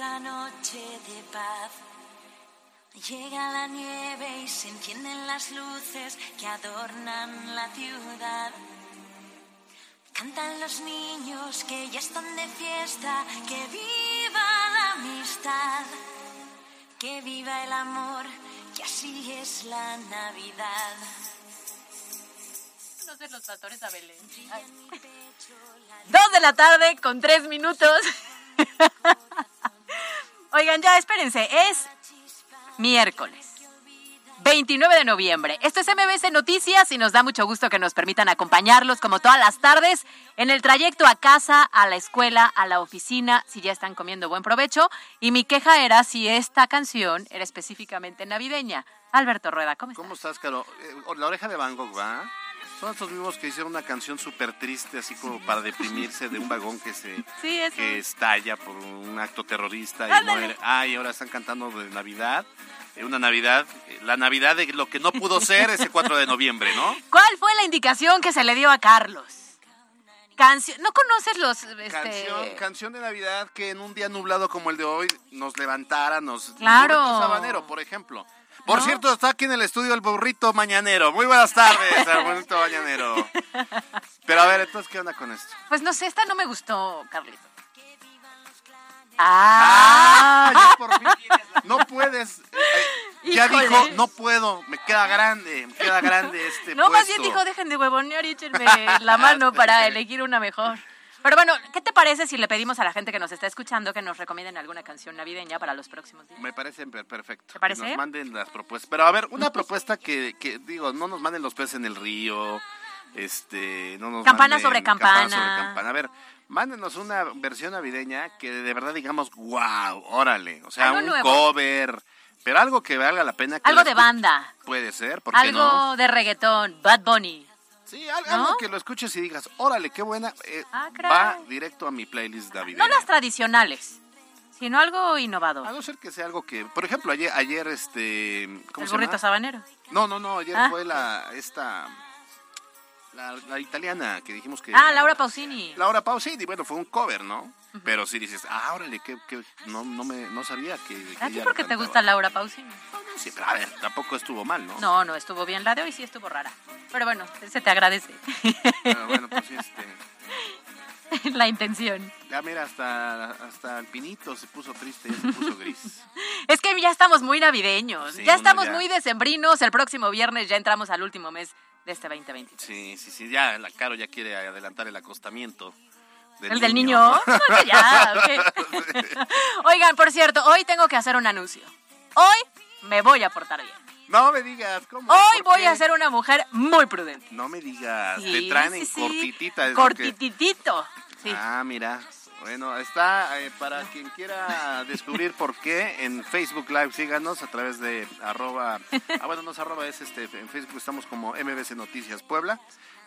Otra noche de paz. Llega la nieve y se encienden las luces que adornan la ciudad. Cantan los niños que ya están de fiesta, que viva la amistad, que viva el amor, y así es la Navidad. Sé los pastores a Belén. Dos de la tarde con tres minutos. Oigan, ya espérense, es miércoles. 29 de noviembre. Esto es MBC Noticias y nos da mucho gusto que nos permitan acompañarlos como todas las tardes en el trayecto a casa, a la escuela, a la oficina, si ya están comiendo buen provecho. Y mi queja era si esta canción era específicamente navideña. Alberto Rueda, ¿cómo estás? ¿Cómo estás, Caro? Eh, la oreja de Van Gogh, ¿va? Son estos mismos que hicieron una canción súper triste, así como para deprimirse de un vagón que se Sí, que estalla por un acto terrorista y Ándale. muere. Ah, y ahora están cantando de Navidad. Eh, Una Navidad, eh, la Navidad de lo que no pudo ser ese 4 de noviembre, ¿no? ¿Cuál fue la indicación que se le dio a Carlos? Canción. ¿No conoces los este, Canción, canción de Navidad que en un día nublado como el de hoy nos levantara, nos... Claro. Sabanero, por ejemplo. Por ¿No? cierto, está aquí en el estudio el burrito mañanero. Muy buenas tardes, el burrito mañanero. Pero a ver, entonces, ¿qué onda con esto? Pues no sé, esta no me gustó, Carlito. ¡Ah! Ah, ya por fin. No puedes. eh, ya dijo, no puedo, me queda grande, me queda grande este no, más bien dijo, dejen de huevonear y échenme la mano para elegir una mejor. Pero bueno, ¿qué te parece si le pedimos a la gente que nos está escuchando que nos recomienden alguna canción navideña para los próximos días? Me parece per- perfecto. ¿Te parece? Que nos manden las propuestas. Pero a ver, una propuesta que, que, digo, no nos manden los peces en el río, este, no nos Campana manden sobre campana. sobre campana. A ver, mándenos una versión navideña que de verdad digamos, wow, órale. O sea, un nuevo. cover, pero algo que valga la pena. Que Algo de banda, Puede ser, ¿por qué algo no? de reggaetón, Bad Bunny. Sí, algo que lo escuches y digas, órale, qué buena. eh, Ah, va directo a mi playlist navideña. No las tradicionales, sino algo innovador. A no ser que sea algo que, por ejemplo, ayer, ayer este, ¿cómo El se burrito llama? sabanero. No, no, no, ayer Ah. fue la, esta, la, la italiana que dijimos que... Ah, Laura Pausini. Laura Pausini, bueno, fue un cover, ¿no? Pero sí dices, ah, órale, que, que no, no, me, no sabía que... que ¿A ti por qué te gusta Laura Pausini? Sí, pero a ver, tampoco estuvo mal, ¿no? No, no estuvo bien. La de hoy sí estuvo rara. Pero bueno, se te agradece Pero bueno, pues sí, este... la intención. Ya mira, hasta, hasta el pinito se puso triste, ya se puso gris. Es que ya estamos muy navideños, Sí, ya estamos ya. muy decembrinos. El próximo viernes ya entramos al último mes de este 2020. Sí, sí, sí, ya la Caro ya quiere adelantar el acostamiento. ¿El del niño? Ya. Oigan, por cierto, hoy tengo que hacer un anuncio. Hoy me voy a portar bien. No me digas, ¿cómo? Hoy ¿Por voy qué? a ser una mujer muy prudente. No me digas, Sí, te traen sí, en sí. cortitita. es lo que- Cortititito. Ah, mira. Bueno, está eh, para quien quiera descubrir por qué en Facebook Live síganos a través de arroba, ah bueno, no es arroba, es este, en Facebook estamos como MBC Noticias Puebla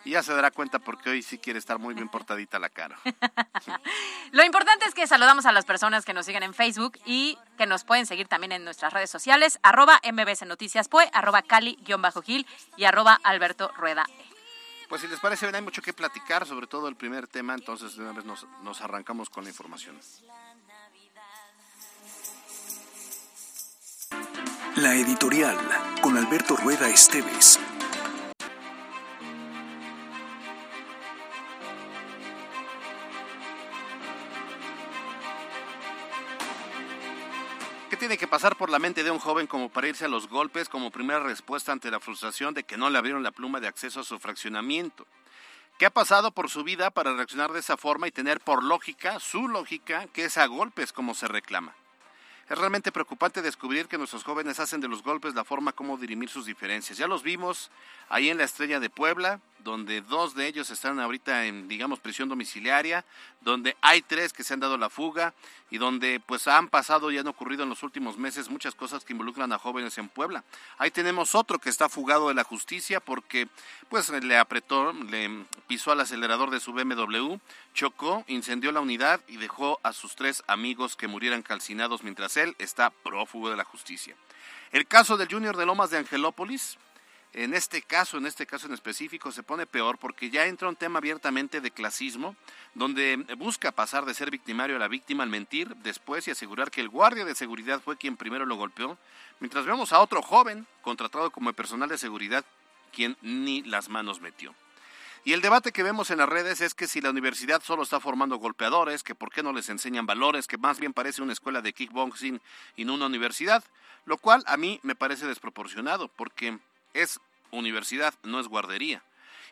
y ya se dará cuenta porque hoy sí quiere estar muy bien portadita la cara. Lo importante es que saludamos a las personas que nos siguen en Facebook y que nos pueden seguir también en nuestras redes sociales, arroba MBC Noticias Pue, arroba Cali-Gil y arroba Alberto Rueda. E. Pues si les parece bien, hay mucho que platicar, sobre todo el primer tema, entonces de una vez nos, nos arrancamos con la información. La editorial con Alberto Rueda Esteves. Tiene que pasar por la mente de un joven como para irse a los golpes como primera respuesta ante la frustración de que no le abrieron la pluma de acceso a su fraccionamiento? ¿Qué ha pasado por su vida para reaccionar de esa forma y tener por lógica, su lógica, que es a golpes como se reclama? Es realmente preocupante descubrir que nuestros jóvenes hacen de los golpes la forma como dirimir sus diferencias. Ya los vimos ahí en la Estrella de Puebla, donde dos de ellos están ahorita en, digamos, prisión domiciliaria, donde hay tres que se han dado la fuga y donde pues han pasado y han ocurrido en los últimos meses muchas cosas que involucran a jóvenes en Puebla. Ahí tenemos otro que está fugado de la justicia porque pues le apretó, le pisó al acelerador de su BMW, chocó, incendió la unidad y dejó a sus tres amigos que murieran calcinados mientras él está prófugo de la justicia. El caso del Junior de Lomas de Angelópolis, en este caso, en este caso en específico, se pone peor porque ya entra un tema abiertamente de clasismo, donde busca pasar de ser victimario a la víctima al mentir después y asegurar que el guardia de seguridad fue quien primero lo golpeó, mientras vemos a otro joven contratado como personal de seguridad quien ni las manos metió. Y el debate que vemos en las redes es que si la universidad solo está formando golpeadores, que por qué no les enseñan valores, que más bien parece una escuela de kickboxing y no una universidad, lo cual a mí me parece desproporcionado, porque es universidad, no es guardería.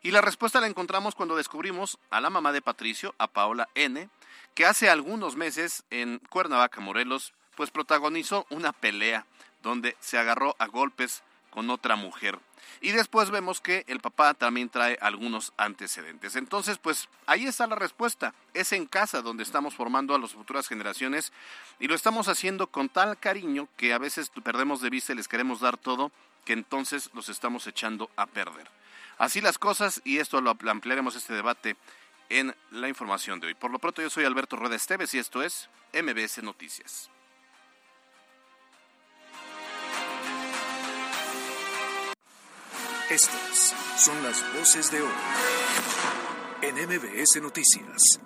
Y la respuesta la encontramos cuando descubrimos a la mamá de Patricio, a Paola N., que hace algunos meses en Cuernavaca, Morelos, pues protagonizó una pelea donde se agarró a golpes con otra mujer. Y después vemos que el papá también trae algunos antecedentes. Entonces, pues ahí está la respuesta. Es en casa donde estamos formando a las futuras generaciones y lo estamos haciendo con tal cariño que a veces perdemos de vista y les queremos dar todo que entonces los estamos echando a perder. Así las cosas y esto lo ampliaremos este debate en la información de hoy. Por lo pronto yo soy Alberto Rueda Esteves y esto es MBS Noticias. Estas son las voces de hoy en MBS Noticias.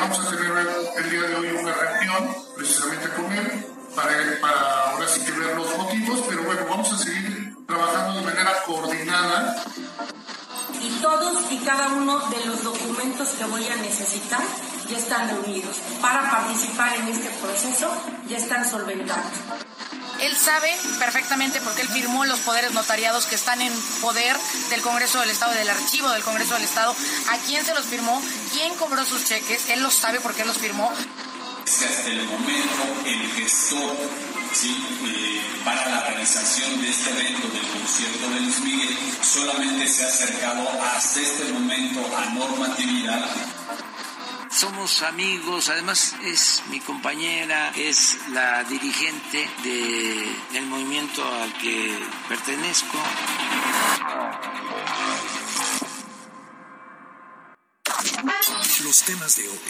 vamos a tener el día de hoy una reunión precisamente con él para, para trabajando de manera coordinada. Y todos y cada uno de los documentos que voy a necesitar ya están reunidos. Para participar en este proceso ya están solventados. Él sabe perfectamente porque él firmó los poderes notariados que están en poder del Congreso del Estado del archivo del Congreso del Estado. ¿A quién se los firmó? ¿Quién cobró sus cheques? Él lo sabe porque él los firmó que hasta el momento el gestor eh, para la realización de este evento del concierto de Luis Miguel solamente se ha acercado hasta este momento a normatividad. Somos amigos, además es mi compañera, es la dirigente del movimiento al que pertenezco. Los temas de hoy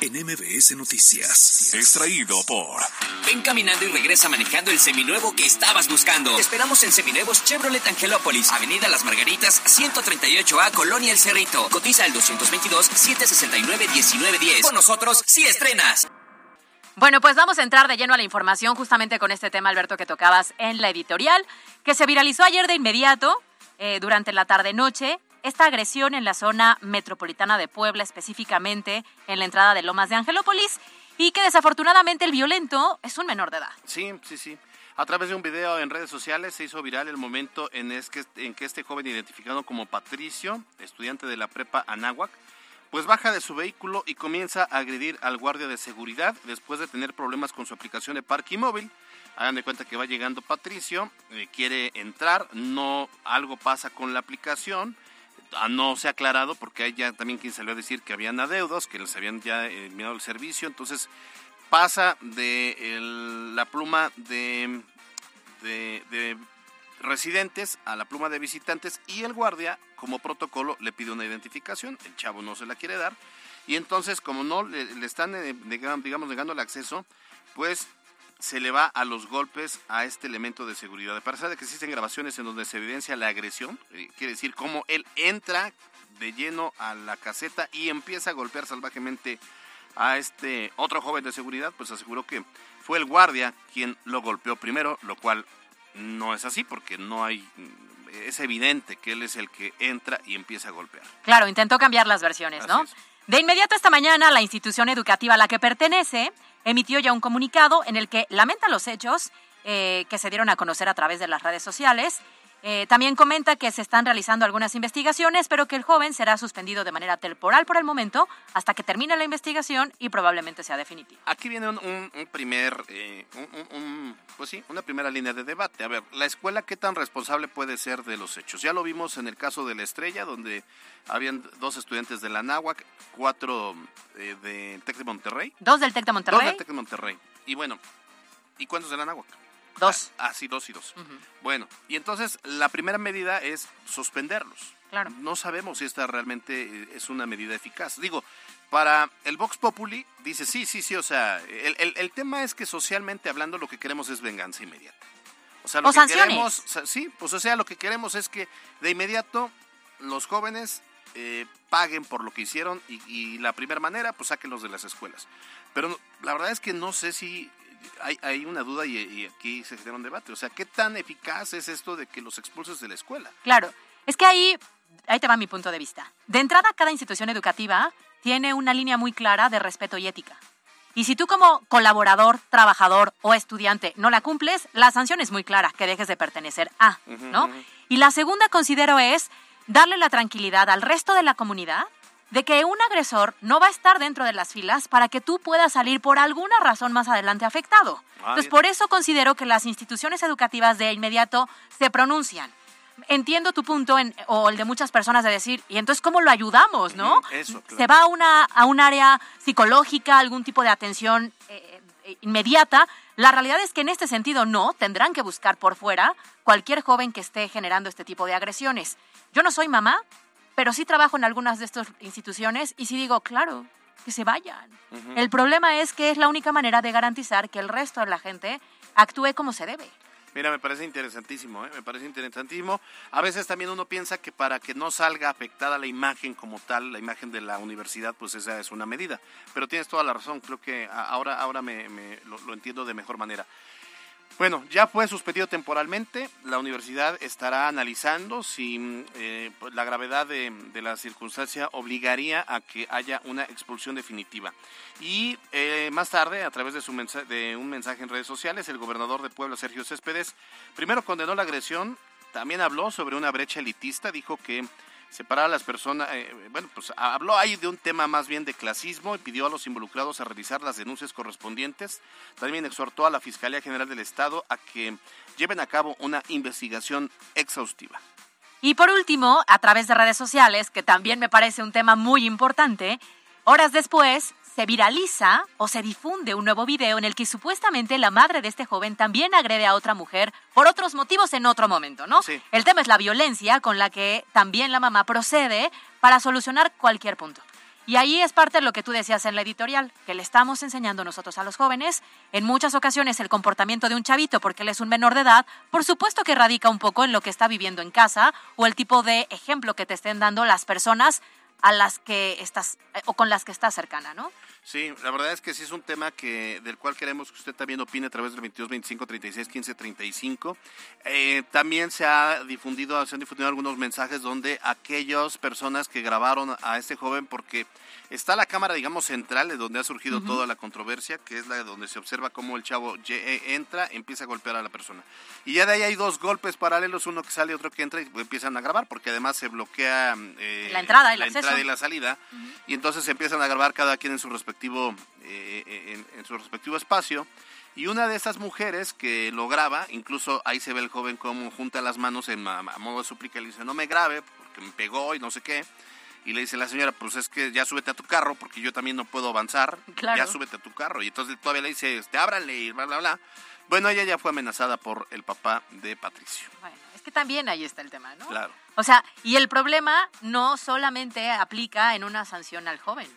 en MBS Noticias. Extraído por. Ven caminando y regresa manejando el seminuevo que estabas buscando. Te esperamos en Seminuevos Chevrolet Angelópolis, Avenida Las Margaritas, 138A, Colonia El Cerrito. Cotiza el 222-769-1910. Con nosotros, si estrenas. Bueno, pues vamos a entrar de lleno a la información justamente con este tema, Alberto, que tocabas en la editorial, que se viralizó ayer de inmediato, eh, durante la tarde-noche, esta agresión en la zona metropolitana de Puebla, específicamente en la entrada de Lomas de Angelópolis, y que desafortunadamente el violento es un menor de edad. Sí, sí, sí. A través de un video en redes sociales se hizo viral el momento en, que, este joven identificado como Patricio, estudiante de la prepa Anáhuac, pues baja de su vehículo y comienza a agredir al guardia de seguridad después de tener problemas con su aplicación de parking móvil. Hagan de cuenta que va llegando Patricio, eh, quiere entrar, no algo pasa con la aplicación, no se ha aclarado porque hay ya también quien salió a decir que habían adeudos, que les habían ya eliminado el servicio, entonces pasa de la pluma de, de, residentes a la pluma de visitantes y el guardia como protocolo le pide una identificación, el chavo no se la quiere dar. Y entonces como no le, le están eh, digamos negando el acceso, pues se le va a los golpes a este elemento de seguridad. A pesar de que existen grabaciones en donde se evidencia la agresión, eh, quiere decir cómo él entra de lleno a la caseta y empieza a golpear salvajemente a este otro joven de seguridad, pues aseguró que fue el guardia quien lo golpeó primero, lo cual no es así porque no hay es evidente que él es el que entra y empieza a golpear. Claro, intentó cambiar las versiones, ¿no? De inmediato esta mañana la institución educativa a la que pertenece emitió ya un comunicado en el que lamenta los hechos eh, que se dieron a conocer a través de las redes sociales. Eh, también comenta que se están realizando algunas investigaciones, pero que el joven será suspendido de manera temporal por el momento hasta que termine la investigación y probablemente sea definitivo. Aquí viene un, un- un primer, eh, un- pues sí, una primera línea de debate. A ver, la escuela qué tan responsable puede ser de los hechos. Ya lo vimos en el caso de la Estrella, donde habían dos estudiantes de la Náhuac, cuatro eh, de Tec de Monterrey, Dos del TEC de dos Monterrey, del Tec de Monterrey. Y bueno, ¿y cuántos de la Náhuac? Dos. Ah, sí, dos y dos. Bueno, y entonces la primera medida es suspenderlos. Claro. No sabemos si esta realmente eh, es una medida eficaz. Digo, para el Vox Populi dice, sí, sí, sí, o sea, el, el- el tema es que socialmente hablando lo que queremos es venganza inmediata. O sea, lo O que sanciones. queremos, sí, pues o sea, lo que queremos es que de inmediato los jóvenes eh, paguen por lo que hicieron y, y la primera manera, pues sáquenlos de las escuelas. Pero la verdad es que no sé si hay, hay una duda y, y aquí se genera un debate. O sea, ¿qué tan eficaz es esto de que los expulses de la escuela? Claro, es que ahí, ahí te va mi punto de vista. De entrada, cada institución educativa tiene una línea muy clara de respeto y ética. Y si tú como colaborador, trabajador o estudiante no la cumples, la sanción es muy clara, que dejes de pertenecer a, ¿no? Y la segunda considero es darle la tranquilidad al resto de la comunidad de que un agresor no va a estar dentro de las filas para que tú puedas salir por alguna razón más adelante afectado. Ah, Entonces, bien. por eso considero que las instituciones educativas de inmediato se pronuncian. Entiendo tu punto en- o el de muchas personas de decir, ¿y entonces cómo lo ayudamos, no? Ujú, eso, claro. Se va a, una, a un área psicológica, algún tipo de atención eh, eh, inmediata. La realidad es que en este sentido no, tendrán que buscar por fuera cualquier joven que esté generando este tipo de agresiones. Yo no soy mamá, pero sí trabajo en algunas de estas instituciones y sí digo, claro, que se vayan. El problema es que es la única manera de garantizar que el resto de la gente actúe como se debe. Mira, me parece interesantísimo, ¿eh? me parece interesantísimo. A veces también uno piensa que para que no salga afectada la imagen como tal, la imagen de la universidad, pues esa es una medida. Pero tienes toda la razón, creo que ahora, ahora me, me- lo, lo entiendo de mejor manera. Bueno, ya fue suspendido temporalmente. La universidad estará analizando si mm, eh, pues, la gravedad de, la circunstancia obligaría a que haya una expulsión definitiva. Y eh, más tarde, a través de, de un mensaje en redes sociales, el gobernador de Puebla, Sergio Céspedes, primero condenó la agresión, también habló sobre una brecha elitista, dijo que separar a las personas, eh, bueno, pues habló ahí de un tema más bien de clasismo y pidió a los involucrados a realizar las denuncias correspondientes. También exhortó a la Fiscalía General del Estado a que lleven a cabo una investigación exhaustiva. Y por último, a través de redes sociales, que también me parece un tema muy importante, horas después se viraliza o se difunde un nuevo video en el que supuestamente la madre de este joven también agrede a otra mujer por otros motivos en otro momento, ¿no? Sí. El tema es la violencia con la que también la mamá procede para solucionar cualquier punto. Y ahí es parte de lo que tú decías en la editorial, que le estamos enseñando nosotros a los jóvenes, en muchas ocasiones el comportamiento de un chavito porque él es un menor de edad, por supuesto que radica un poco en lo que está viviendo en casa o el tipo de ejemplo que te estén dando las personas a las que estás eh, o con las que estás cercana, ¿no? Sí, la verdad es que sí es un tema que del cual queremos que usted también opine a través del 22 25 36 15 35. Eh, también se ha difundido, se han difundido algunos mensajes donde aquellas personas que grabaron a este joven porque está la cámara, digamos, central de donde ha surgido toda la controversia, que es la de donde se observa cómo el chavo entra, empieza a golpear a la persona. Y ya de ahí hay dos golpes paralelos, uno que sale y otro que entra y empiezan a grabar porque además se bloquea eh, La entrada y el la acceso. Entrada y la salida y entonces se empiezan a grabar cada quien en su respectivo eh, eh, en, en su respectivo espacio y una de esas mujeres que lo graba incluso ahí se ve el joven como junta las manos en a modo de súplica y le dice no me grabe porque me pegó y no sé qué y le dice la señora pues es que ya súbete a tu carro porque yo también no puedo avanzar Claro. ya súbete a tu carro y entonces todavía le dice este ábrale y bla bla bla. Bueno ella ya fue amenazada por el papá de Patricio. Bueno, es que también ahí está el tema, ¿no? claro O sea, y el problema no solamente aplica en una sanción al joven,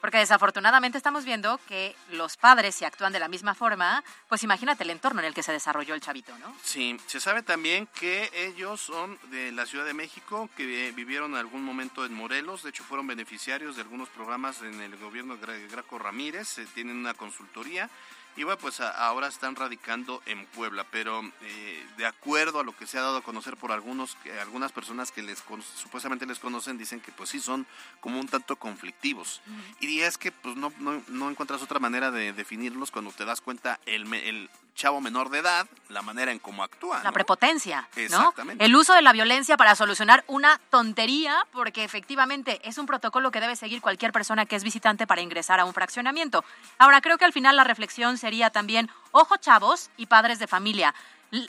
porque desafortunadamente estamos viendo que los padres, si actúan de la misma forma, pues imagínate el entorno en el que se desarrolló el chavito, ¿no? Sí, se sabe también que ellos son de la Ciudad de México, que vivieron algún momento en Morelos, de hecho fueron beneficiarios de algunos programas en el gobierno de Gra- Graco Ramírez, eh, tienen una consultoría Y bueno, pues a- ahora están radicando en Puebla, pero eh, de acuerdo a lo que se ha dado a conocer por algunos, que algunas personas que les supuestamente les conocen, dicen que pues sí son como un tanto conflictivos. Y es que pues no, no, no encuentras otra manera de definirlos cuando te das cuenta el, el chavo menor de edad, la manera en cómo actúa. La ¿no? prepotencia. Exactamente. El uso de la violencia para solucionar una tontería, porque efectivamente es un protocolo que debe seguir cualquier persona que es visitante para ingresar a un fraccionamiento. Ahora, creo que al final la reflexión sería también, ojo chavos y padres de familia,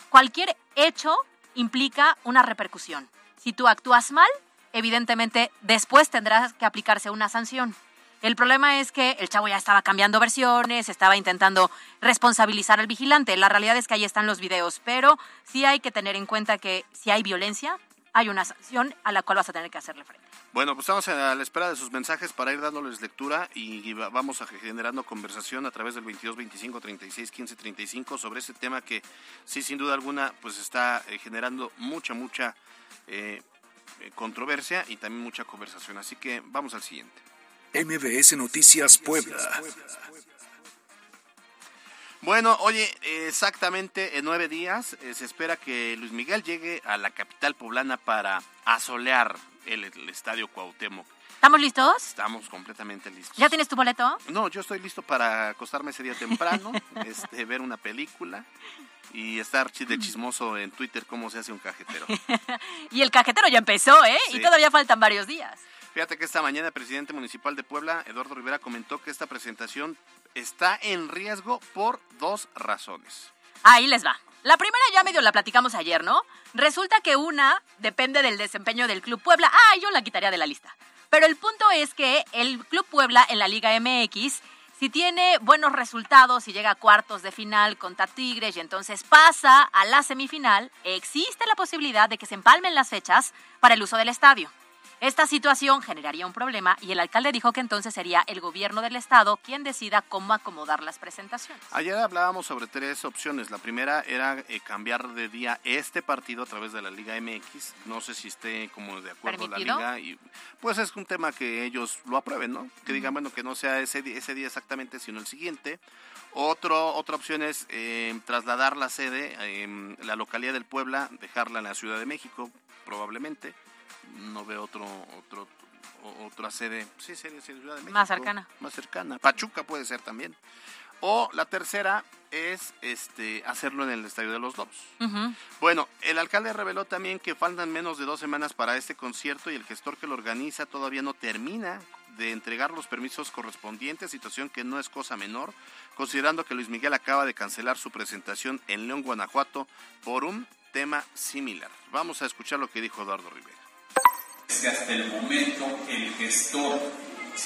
cualquier hecho implica una repercusión. Si tú actúas mal, evidentemente después tendrás que aplicarse una sanción. El problema es que el chavo ya estaba cambiando versiones, estaba intentando responsabilizar al vigilante. La realidad es que ahí están los videos, pero sí hay que tener en cuenta que si hay violencia, hay una sanción a la cual vas a tener que hacerle frente. Bueno, pues estamos a la espera de sus mensajes para ir dándoles lectura y y va- vamos a generando conversación a través del 22 25 36 15 35 sobre ese tema que sí, sin duda alguna, pues está eh, generando mucha, mucha eh, eh, controversia y también mucha conversación. Así que vamos al siguiente. MBS Noticias Puebla. Bueno, oye, exactamente en nueve días eh, se espera que Luis Miguel llegue a la capital poblana para asolear el, el estadio Cuauhtémoc. ¿Estamos listos? Estamos completamente listos. ¿Ya tienes tu boleto? No, yo estoy listo para acostarme ese día temprano, este, ver una película y estar de chismoso en Twitter cómo se hace un cajetero. Y el cajetero ya empezó, ¿eh? Sí. Y todavía faltan varios días. Fíjate que esta mañana el presidente municipal de Puebla, Eduardo Rivera, comentó que esta presentación está en riesgo por dos razones. Ahí les va. La primera ya medio la platicamos ayer, ¿no? Resulta que una depende del desempeño del Club Puebla. Ah, yo la quitaría de la lista. Pero el punto es que el Club Puebla en la Liga MX, si tiene buenos resultados y llega a cuartos de final contra Tigres y entonces pasa a la semifinal, existe la posibilidad de que se empalmen las fechas para el uso del estadio. Esta situación generaría un problema y el alcalde dijo que entonces sería el gobierno del estado quien decida cómo acomodar las presentaciones. Ayer hablábamos sobre tres opciones. La primera era eh, cambiar de día este partido a través de la Liga MX. No sé si esté como de acuerdo ¿Permitido? la Liga. Y, pues es un tema que ellos lo aprueben, ¿no? Que digan, bueno, que no sea ese, ese día exactamente, sino el siguiente. Otro, otra opción es eh, trasladar la sede, eh, la localidad del Puebla, dejarla en la Ciudad de México, probablemente. No veo otro, otra sede. Sí, sería Ciudad de México. Más cercana. Más cercana. Pachuca puede ser también. O la tercera es este hacerlo en el Estadio de los Lobos. Bueno, el alcalde reveló también que faltan menos de dos semanas para este concierto y el gestor que lo organiza todavía no termina de entregar los permisos correspondientes, situación que no es cosa menor, considerando que Luis Miguel acaba de cancelar su presentación en León, Guanajuato, por un tema similar. Vamos a escuchar lo que dijo Eduardo Rivera. Es que hasta el momento el gestor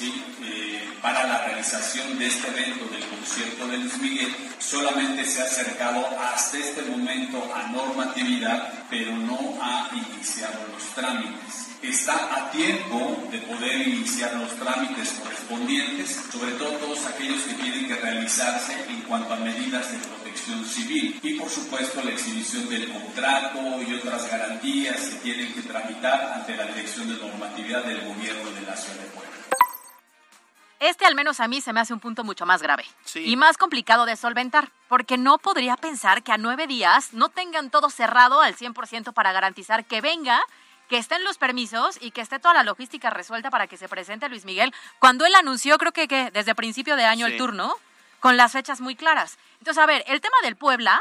eh, para la realización de este evento del concierto de Luis Miguel solamente se ha acercado hasta este momento a normatividad, pero no ha iniciado los trámites. Está a tiempo de poder iniciar los trámites correspondientes, sobre todo todos aquellos que tienen que realizarse en cuanto a medidas de protección civil y por supuesto la exhibición del contrato y otras garantías que tienen que tramitar ante la Dirección de Normatividad del Gobierno de la Ciudad de Puebla. Este al menos a mí se me hace un punto mucho más grave Sí. y más complicado de solventar, porque no podría pensar que a nueve días no tengan todo cerrado al 100% para garantizar que venga, que estén los permisos y que esté toda la logística resuelta para que se presente Luis Miguel, cuando él anunció, creo que, que desde principio de año Sí. el turno, con las fechas muy claras. Entonces, a ver, el tema del Puebla,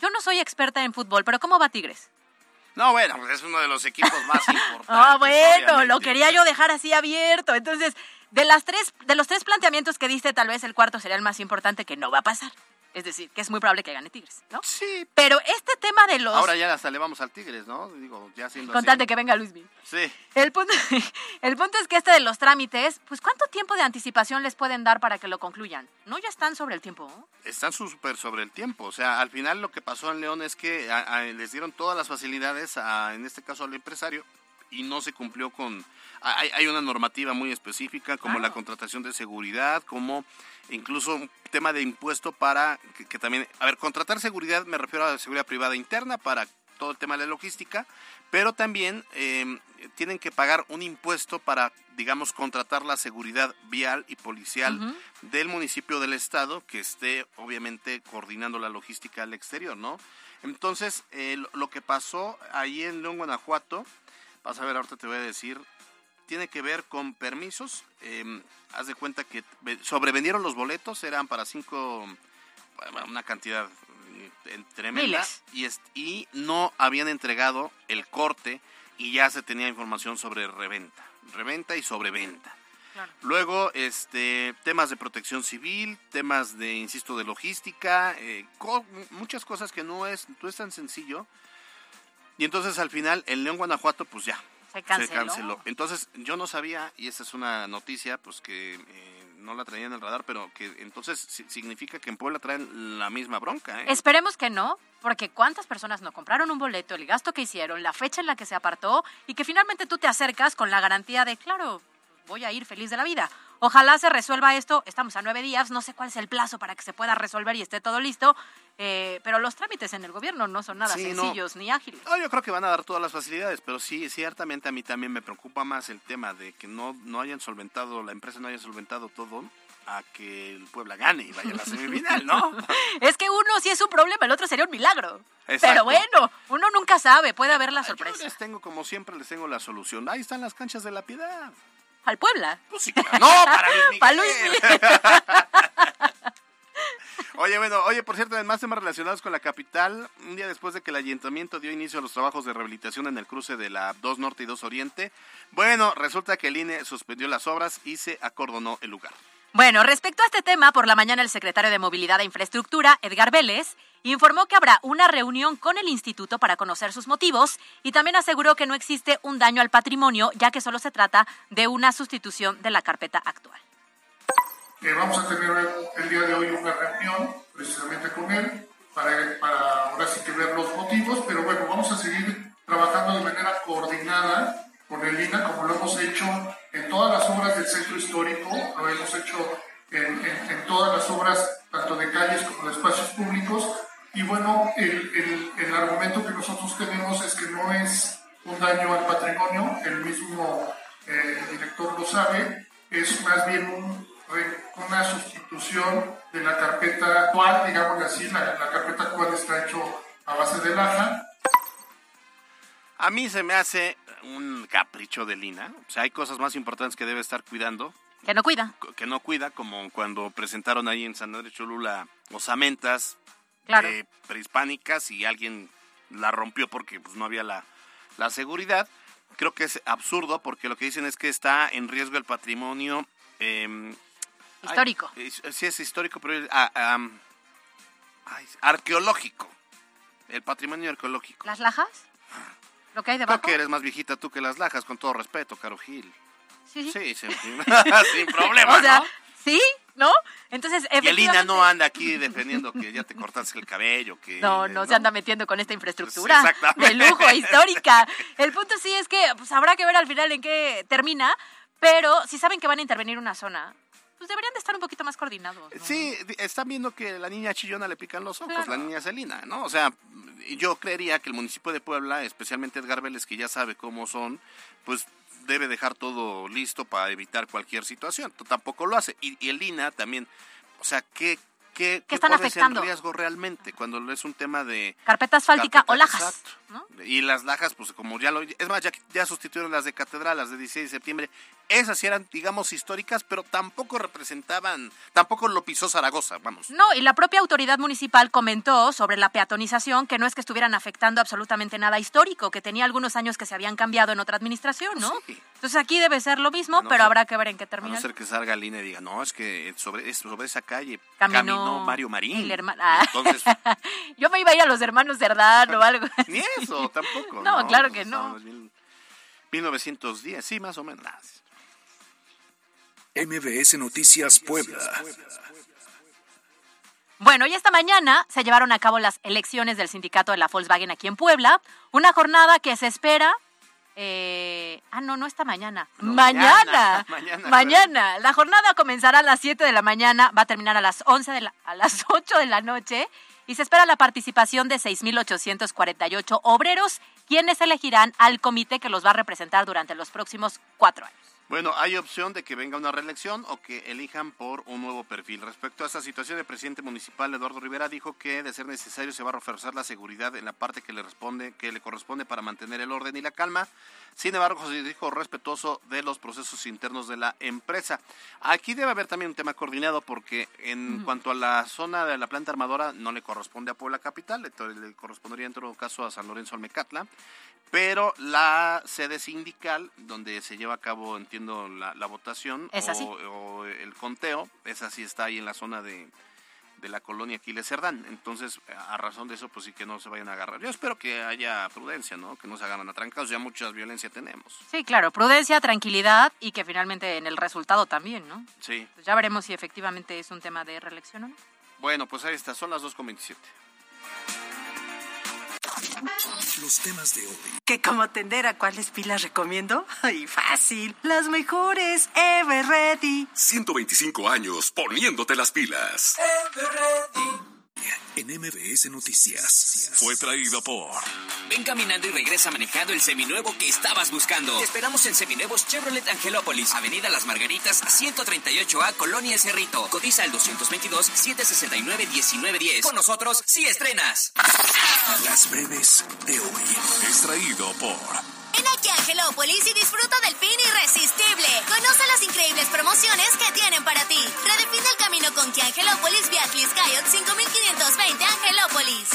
yo no soy experta en fútbol, pero ¿cómo va Tigres? No, bueno, pues es uno de los equipos más importantes. Ah, bueno, lo quería yo dejar así abierto. Entonces, de las tres, de los tres planteamientos que diste, tal vez el cuarto sería el más importante que no va a pasar. Es decir, que es muy probable que gane Tigres, ¿no? Sí. Pero este tema de los Ahora ya hasta le vamos al Tigres, ¿no? Digo, ya siendo con tal de que venga Luis Miguel. Sí. El punto, el punto es que este de los trámites, pues ¿cuánto tiempo de anticipación les pueden dar para que lo concluyan? ¿No ya están sobre el tiempo? están súper sobre el tiempo. O sea, al final lo que pasó en León es que a- a- les dieron todas las facilidades, a, en este caso al empresario, y no se cumplió con... Hay, hay una normativa muy específica, como la contratación de seguridad, como incluso un tema de impuesto para que, que también... A ver, contratar seguridad me refiero a la seguridad privada interna para todo el tema de la logística, pero también eh, tienen que pagar un impuesto para, digamos, contratar la seguridad vial y policial del municipio del estado que esté, obviamente, coordinando la logística al exterior, ¿no? Entonces, eh, lo- lo que pasó ahí en León, Guanajuato, vas a ver, ahorita te voy a decir, tiene que ver con permisos. eh, haz de cuenta que ve- sobrevendieron los boletos, eran para cinco, una cantidad eh, tremenda. Y, y no habían entregado el corte y ya se tenía información sobre reventa. Reventa y sobreventa. Luego, este, temas de protección civil, temas de, insisto, de logística, eh, co- muchas cosas que no es, no es tan sencillo. Y entonces al final, el León Guanajuato, pues ya, Se canceló. Entonces yo no sabía, y esa es una noticia, pues que eh, no la traía en el radar, pero que entonces si- significa que en Puebla traen la misma bronca, ¿eh? Esperemos que no, porque cuántas personas no compraron un boleto, el gasto que hicieron, la fecha en la que se apartó y que finalmente tú te acercas con la garantía de, claro, voy a ir feliz de la vida. Ojalá se resuelva esto, estamos a nueve días, no sé cuál es el plazo para que se pueda resolver y esté todo listo, eh, pero los trámites en el gobierno no son nada Sí, no. sencillos ni ágiles. No, yo creo que van a dar todas las facilidades, pero sí, ciertamente a mí también me preocupa más el tema de que no, no hayan solventado, la empresa no haya solventado todo a que el Puebla gane y vaya a la semifinal, ¿no? Es que uno sí es un problema, el otro sería un milagro. Exacto. Pero bueno, uno nunca sabe, puede haber la Yo sorpresa. les tengo, como siempre, les tengo la solución. Ahí están las canchas de la piedad. Al Puebla. Pues sí, claro. No, para Luis Miguel. Para Luis Miguel. Oye, bueno, oye, por cierto, en más temas relacionados con la capital, un día después de que el ayuntamiento dio inicio a los trabajos de rehabilitación en el cruce de la 2 Norte y 2 Oriente, bueno, resulta que el INE suspendió las obras y se acordonó el lugar. Bueno, respecto a este tema, por la mañana el secretario de Movilidad e Infraestructura, Edgar Vélez, informó que habrá una reunión con el instituto para conocer sus motivos y también aseguró que no existe un daño al patrimonio, ya que solo se trata de una sustitución de la carpeta actual. Eh, vamos a tener el día de hoy una reunión precisamente con él para, para ahora sí que ver los motivos, pero bueno, vamos a seguir trabajando de manera coordinada con el INA como lo hemos hecho en todas las obras del centro histórico, lo hemos hecho en, en- en todas las obras tanto de calles como de espacios públicos y bueno, el, el- el argumento que nosotros tenemos es que no es un daño al patrimonio, el mismo eh, el director lo sabe, es más bien un una sustitución de la carpeta actual, digamos así, la, la carpeta actual está hecho a base de laja. A mí se me hace un capricho de Lina. O sea, hay cosas más importantes que debe estar cuidando, Que no cuida. que no cuida, como cuando presentaron ahí en San Andrés Cholula osamentas Claro. eh, prehispánicas y alguien la rompió porque pues, no había la, la seguridad. Creo que es absurdo porque lo que dicen es que está en riesgo el patrimonio. eh, Histórico. ay, sí, es histórico, pero ah, am, ay, arqueológico. El patrimonio arqueológico. ¿Las lajas? ¿Lo que hay Creo debajo? que eres más viejita tú que las lajas, con todo respeto, Caro Gil. Sí, sí. Sí, sin, sin problema, o sea, ¿no? sí, ¿no? Entonces, Y el INA no anda aquí defendiendo que ya te cortaste el cabello, que... No, no, se anda metiendo con esta infraestructura exactamente. de lujo histórica. El punto sí es que pues, habrá que ver al final en qué termina, pero si saben que van a intervenir una zona, pues deberían de estar un poquito más coordinados. ¿no? Sí, están viendo que la niña chillona le pican los ojos, Claro. la niña Celina, ¿no? O sea, yo creería que el municipio de Puebla, especialmente Edgar Vélez, que ya sabe cómo son, pues debe dejar todo listo para evitar cualquier situación. Tampoco lo hace. Y, y el INA también, o sea, ¿qué, qué, qué están corres afectando? riesgo realmente cuando es un tema de... Carpeta asfáltica Carpeta, o lajas. exacto. ¿no? Y las lajas, pues como ya lo... Es más, ya, ya sustituyeron las de catedral, las de 16 de septiembre. Esas sí eran, digamos, históricas, pero tampoco representaban... Tampoco lo pisó Zaragoza, vamos. No, y la propia autoridad municipal comentó sobre la peatonización que no es que estuvieran afectando absolutamente nada histórico, que tenía algunos años que se habían cambiado en otra administración, ¿no? Sí. Entonces aquí debe ser lo mismo, no pero ser- habrá que ver en qué A termina. no ser que salga Lina y diga, no, es que sobre, sobre esa calle Caminó caminó, Mario Marín. el Ah. Entonces, Yo me iba a ir a los hermanos Cerdán o algo. ni eso, tampoco. No, claro que pues, no. es mil- 1910, sí, más o menos. MBS Noticias Puebla. Bueno, y esta mañana se llevaron a cabo las elecciones del sindicato de la Volkswagen aquí en Puebla. Una jornada que se espera. eh, ah, no, no esta mañana. No, mañana. mañana, mañana, Mañana. La jornada comenzará a las 7 de la mañana, va a terminar a las 11 de la, a las 8 de la noche. Y y se espera la participación de 6.848 obreros, quienes elegirán al comité que los va a representar durante los próximos cuatro años. Bueno, hay opción de que venga una reelección o que elijan por un nuevo perfil. Respecto a esta situación, el presidente municipal Eduardo Rivera dijo que de ser necesario se va a reforzar la seguridad en la parte que le responde, que le corresponde para mantener el orden y la calma. Sin embargo, se dijo respetuoso de los procesos internos de la empresa. Aquí debe haber también un tema coordinado porque en cuanto a la zona de la planta armadora no le corresponde a Puebla Capital, le, le correspondería en todo caso a San Lorenzo Almecatla pero la sede sindical donde se lleva a cabo, entiendo, la, votación o, el conteo, esa sí está ahí en la zona de, la colonia Aquiles Cerdán. Entonces, a razón de eso, pues sí que no se vayan a agarrar. Yo espero que haya prudencia, ¿no? Que no se hagan atrancados, ya mucha violencia tenemos. Sí, claro, prudencia, tranquilidad y que finalmente en el resultado también, ¿no? Sí. Pues ya veremos si efectivamente es un tema de reelección o no. Bueno, pues ahí está, son las 2.27. Los temas de hoy. ¿Qué como tendera cuáles pilas recomiendo? ¡Ay, fácil! Las mejores, Ever Ready. 125 años poniéndote las pilas. Ever Ready en MBS Noticias. Fue traído por. Ven caminando y regresa manejando el seminuevo que estabas buscando. Te esperamos en Seminuevos Chevrolet Angelópolis, Avenida Las Margaritas, 138A, Colonia El Cerrito. Codiza el 222-769-1910. Con nosotros, si estrenas. Las breves de hoy. Extraído por. Ven aquí a Angelópolis y disfruta del fin irresistible. Conoce las increíbles promociones que tienen para ti. Redefine el camino con Kia Angelópolis vía Coyote 5520 Angelópolis.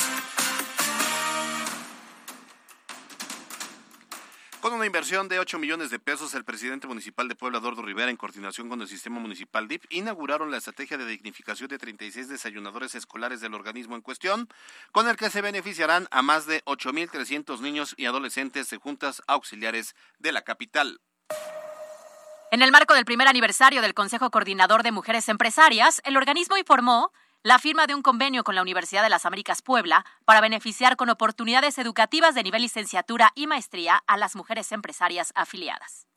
Con una inversión de 8 millones de pesos, el presidente municipal de Puebla, Eduardo Rivera, en coordinación con el sistema municipal DIP, inauguraron la estrategia de dignificación de 36 desayunadores escolares del organismo en cuestión, con el que se beneficiarán a más de 8.300 niños y adolescentes de juntas auxiliares de la capital. En el marco del primer aniversario del Consejo Coordinador de Mujeres Empresarias, el organismo informó la firma de un convenio con la Universidad de las Américas Puebla para beneficiar con oportunidades educativas de nivel licenciatura y maestría a las mujeres empresarias afiliadas.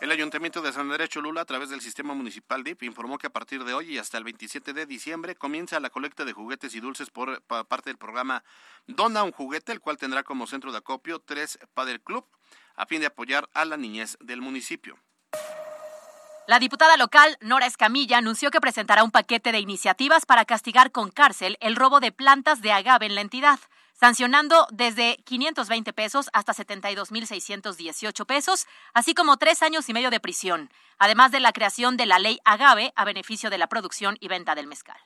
El Ayuntamiento de San Andrés Cholula, a través del sistema municipal DIP, informó que a partir de hoy y hasta el 27 de diciembre comienza la colecta de juguetes y dulces por, parte del programa Dona un juguete, el cual tendrá como centro de acopio tres Padel Club, a fin de apoyar a la niñez del municipio. La diputada local, Nora Escamilla, anunció que presentará un paquete de iniciativas para castigar con cárcel el robo de plantas de agave en la entidad, sancionando desde 520 pesos hasta 72.618 pesos, así como tres años y medio de prisión, además de la creación de la ley agave a beneficio de la producción y venta del mezcal.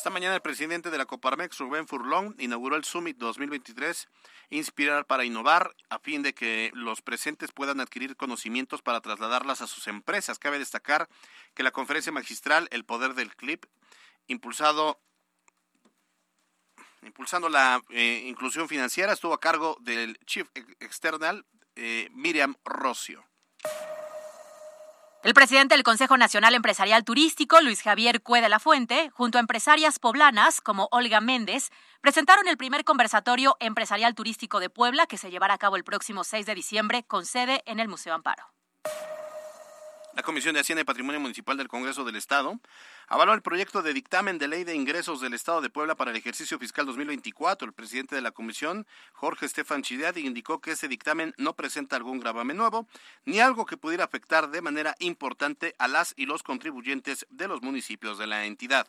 Esta mañana el presidente de la Coparmex, Rubén Furlón, inauguró el Summit 2023, Inspirar para Innovar, a fin de que los presentes puedan adquirir conocimientos para trasladarlas a sus empresas. Cabe destacar que la conferencia magistral El Poder del Clip, impulsado impulsando la eh, inclusión financiera, estuvo a cargo del Chief External, eh, Miriam Rocio. El presidente del Consejo Nacional Empresarial Turístico, Luis Javier Cue de la Fuente, junto a empresarias poblanas como Olga Méndez, presentaron el primer conversatorio empresarial turístico de Puebla que se llevará a cabo el próximo 6 de diciembre con sede en el Museo Amparo. La Comisión de Hacienda y Patrimonio Municipal del Congreso del Estado avaló el proyecto de dictamen de ley de ingresos del Estado de Puebla para el ejercicio fiscal 2024. El presidente de la comisión, Jorge Estefan Chideadi, indicó que ese dictamen no presenta algún gravamen nuevo ni algo que pudiera afectar de manera importante a las y los contribuyentes de los municipios de la entidad.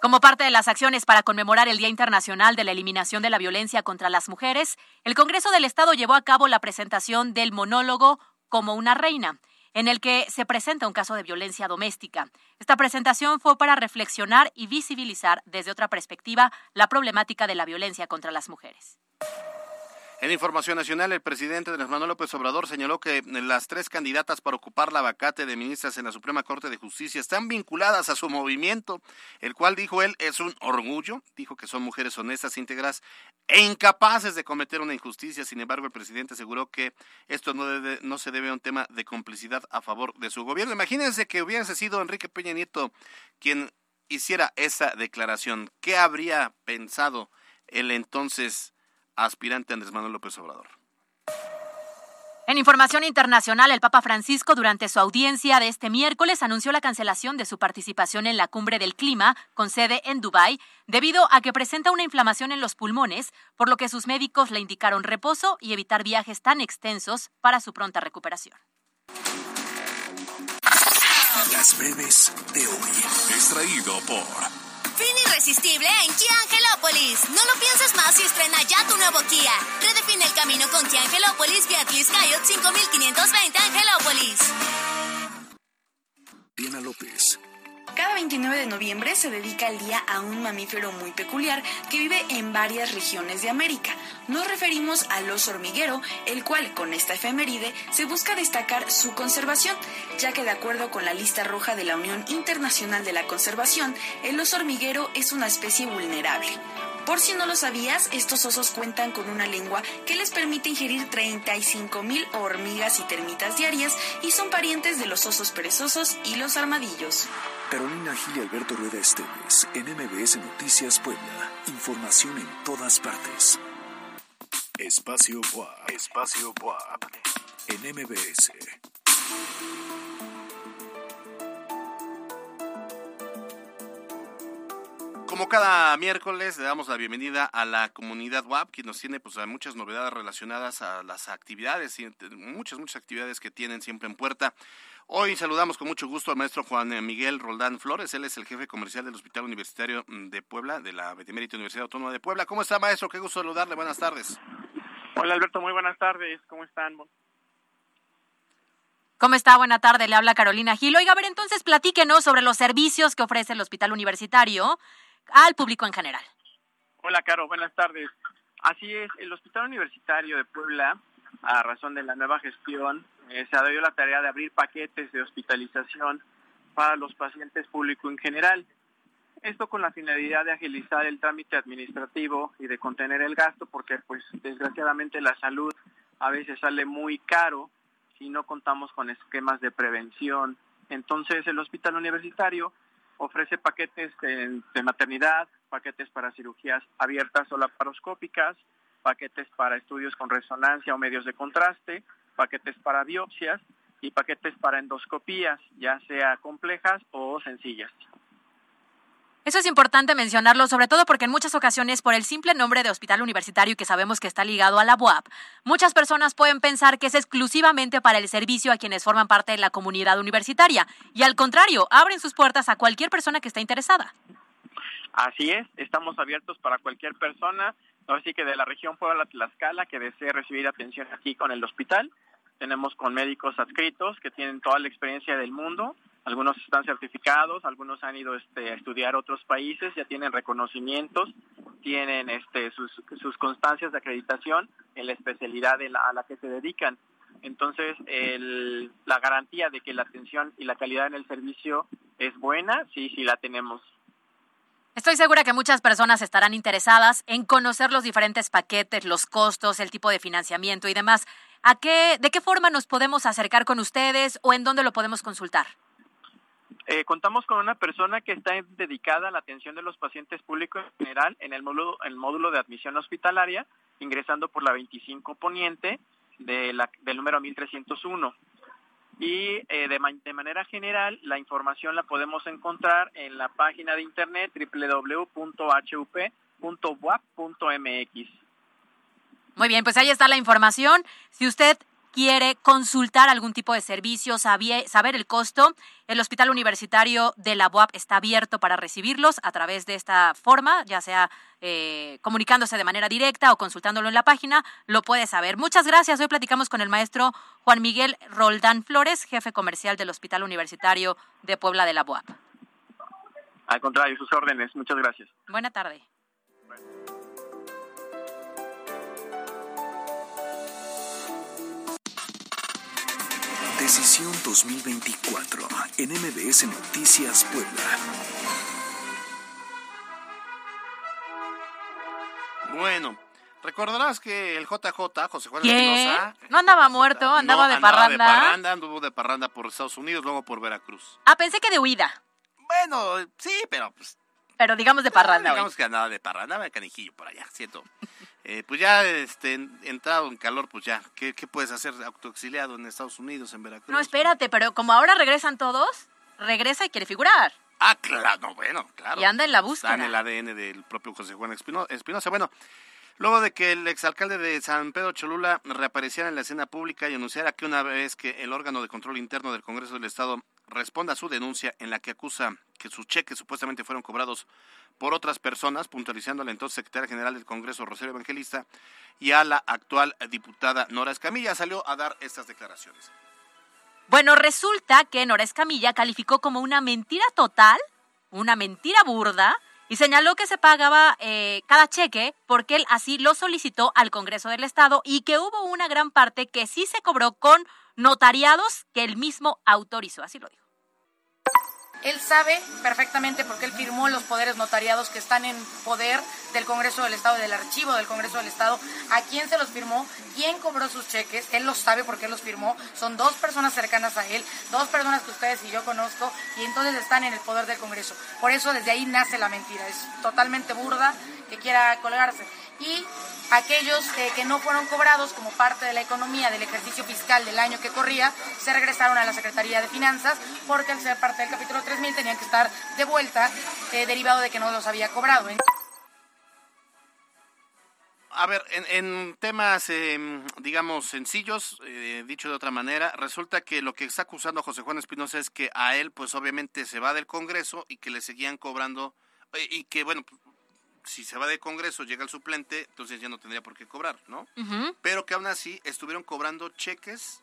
Como parte de las acciones para conmemorar el Día Internacional de la Eliminación de la Violencia contra las Mujeres, el Congreso del Estado llevó a cabo la presentación del monólogo Como una reina en el que se presenta un caso de violencia doméstica. Esta presentación fue para reflexionar y visibilizar desde otra perspectiva la problemática de la violencia contra las mujeres. En información nacional, el presidente Andrés Manuel López Obrador señaló que las tres candidatas para ocupar la vacate de ministras en la Suprema Corte de Justicia están vinculadas a su movimiento, el cual dijo él es un orgullo. Dijo que son mujeres honestas, íntegras e incapaces de cometer una injusticia. Sin embargo, el presidente aseguró que esto no, no se debe a un tema de complicidad a favor de su gobierno. Imagínense que hubiese sido Enrique Peña Nieto quien hiciera esa declaración. ¿Qué habría pensado el entonces aspirante Andrés Manuel López Obrador. En información internacional, el Papa Francisco, durante su audiencia de este miércoles, anunció la cancelación de su participación en la cumbre del clima, con sede en Dubái, debido a que presenta una inflamación en los pulmones, por lo que sus médicos le indicaron reposo y evitar viajes tan extensos para su pronta recuperación. Las breves de hoy. Extraído por irresistible en Kia. No lo pienses más y estrena ya tu nuevo Kia. Redefine el camino con Kia Angelópolis Beatriz Coyote 5520 Angelópolis. Diana López. Cada 29 de noviembre se dedica el día a un mamífero muy peculiar que vive en varias regiones de América. Nos referimos al oso hormiguero, el cual con esta efeméride se busca destacar su conservación, ya que de acuerdo con la lista roja de la Unión Internacional de la Conservación, el oso hormiguero es una especie vulnerable. Por si no lo sabías, estos osos cuentan con una lengua que les permite ingerir 35 mil hormigas y termitas diarias y son parientes de los osos perezosos y los armadillos. Carolina Gil y Alberto Rueda Esteves, en MBS Noticias Puebla. Información en todas partes. Espacio WAP. Espacio WAP. En MBS. Como cada miércoles le damos la bienvenida a la comunidad WAP, que nos tiene pues muchas novedades relacionadas a las actividades, y muchas, muchas actividades que tienen siempre en puerta. Hoy saludamos con mucho gusto al maestro Juan Miguel Roldán Flores, él es el jefe comercial del Hospital Universitario de Puebla, de la Benemérita Universidad Autónoma de Puebla. ¿Cómo está maestro? Qué gusto saludarle, buenas tardes. Hola Alberto, muy buenas tardes, ¿cómo están? ¿Cómo está? Buena tarde, le habla Carolina Gil. Oiga, a ver, entonces platíquenos sobre los servicios que ofrece el Hospital Universitario al público en general. Hola, Caro, buenas tardes. Así es, el Hospital Universitario de Puebla, a razón de la nueva gestión, eh, se ha dado la tarea de abrir paquetes de hospitalización para los pacientes públicos en general. Esto con la finalidad de agilizar el trámite administrativo y de contener el gasto, porque pues desgraciadamente la salud a veces sale muy caro si no contamos con esquemas de prevención. Entonces el hospital universitario ofrece paquetes de, maternidad, paquetes para cirugías abiertas o laparoscópicas, paquetes para estudios con resonancia o medios de contraste, paquetes para biopsias y paquetes para endoscopías, ya sea complejas o sencillas. Eso es importante mencionarlo, sobre todo porque en muchas ocasiones, por el simple nombre de hospital universitario que sabemos que está ligado a la UAP, muchas personas pueden pensar que es exclusivamente para el servicio a quienes forman parte de la comunidad universitaria. Y al contrario, abren sus puertas a cualquier persona que esté interesada. Así es, estamos abiertos para cualquier persona, así que de la región Puebla Tlaxcala que desee recibir atención aquí con el hospital. Tenemos con médicos adscritos que tienen toda la experiencia del mundo algunos están certificados, algunos han ido este, a estudiar otros países, ya tienen reconocimientos, tienen este, sus, sus constancias de acreditación en la especialidad a la que se dedican. Entonces, el, la garantía de que la atención y la calidad en el servicio es buena, sí, sí la tenemos. Estoy segura que muchas personas estarán interesadas en conocer los diferentes paquetes, los costos, el tipo de financiamiento y demás. ¿A qué, ¿De qué forma nos podemos acercar con ustedes o en dónde lo podemos consultar? Eh, contamos con una persona que está dedicada a la atención de los pacientes públicos en general en el módulo, el módulo de admisión hospitalaria, ingresando por la 25 poniente de la, del número 1301. Y eh, de, de, manera general, la información la podemos encontrar en la página de internet www.hup.wap.mx. Muy bien, pues ahí está la información. Si usted quiere consultar algún tipo de servicio, saber el costo, el Hospital Universitario de la UAP está abierto para recibirlos a través de esta forma, ya sea eh, comunicándose de manera directa o consultándolo en la página, lo puede saber. Muchas gracias. Hoy platicamos con el maestro Juan Miguel Roldán Flores, jefe comercial del Hospital Universitario de Puebla de la UAP. Al contrario, sus órdenes. Muchas gracias. Buena tarde. Decisión 2024 en MBS Noticias Puebla. Bueno, recordarás que el JJ, José Juan ¿Qué? No andaba muerto, andaba de parranda. de parranda, anduvo de parranda por Estados Unidos, luego por Veracruz. Ah, pensé que de huida. Bueno, sí, pero pues pero digamos de parranda. Digamos que andaba de parranda, de canijillo por allá, siento. Eh, pues ya este, entrado en calor, pues ya, ¿qué, ¿qué puedes hacer autoexiliado en Estados Unidos, en Veracruz? No, espérate, pero como ahora regresan todos, regresa y quiere figurar. Ah, claro, no, bueno, claro. Y anda en la búsqueda. Está en el ADN del propio José Juan Espino- Espinosa. Bueno, luego de que el exalcalde de San Pedro Cholula reapareciera en la escena pública y anunciara que una vez que el órgano de control interno del Congreso del Estado responda a su denuncia en la que acusa que sus cheques supuestamente fueron cobrados por otras personas, puntualizando a la entonces secretaria general del Congreso, Rosario Evangelista, y a la actual diputada Nora Escamilla, salió a dar estas declaraciones. Bueno, resulta que Nora Escamilla calificó como una mentira total, una mentira burda, y señaló que se pagaba eh, cada cheque porque él así lo solicitó al Congreso del Estado y que hubo una gran parte que sí se cobró con notariados que él mismo autorizó, así lo dijo. Él sabe perfectamente porque él firmó los poderes notariados que están en poder del Congreso del Estado, del archivo del Congreso del Estado, a quién se los firmó, quién cobró sus cheques, él los sabe porque él los firmó, son dos personas cercanas a él, dos personas que ustedes y yo conozco, y entonces están en el poder del Congreso. Por eso desde ahí nace la mentira, es totalmente burda que quiera colgarse. Y aquellos eh, que no fueron cobrados como parte de la economía del ejercicio fiscal del año que corría, se regresaron a la Secretaría de Finanzas porque al ser parte del capítulo 3000 tenían que estar de vuelta eh, derivado de que no los había cobrado. A ver, en, en temas, eh, digamos, sencillos, eh, dicho de otra manera, resulta que lo que está acusando José Juan Espinosa es que a él, pues obviamente se va del Congreso y que le seguían cobrando, y que, bueno, si se va del Congreso, llega el suplente, entonces ya no tendría por qué cobrar, ¿no? Pero que aún así estuvieron cobrando cheques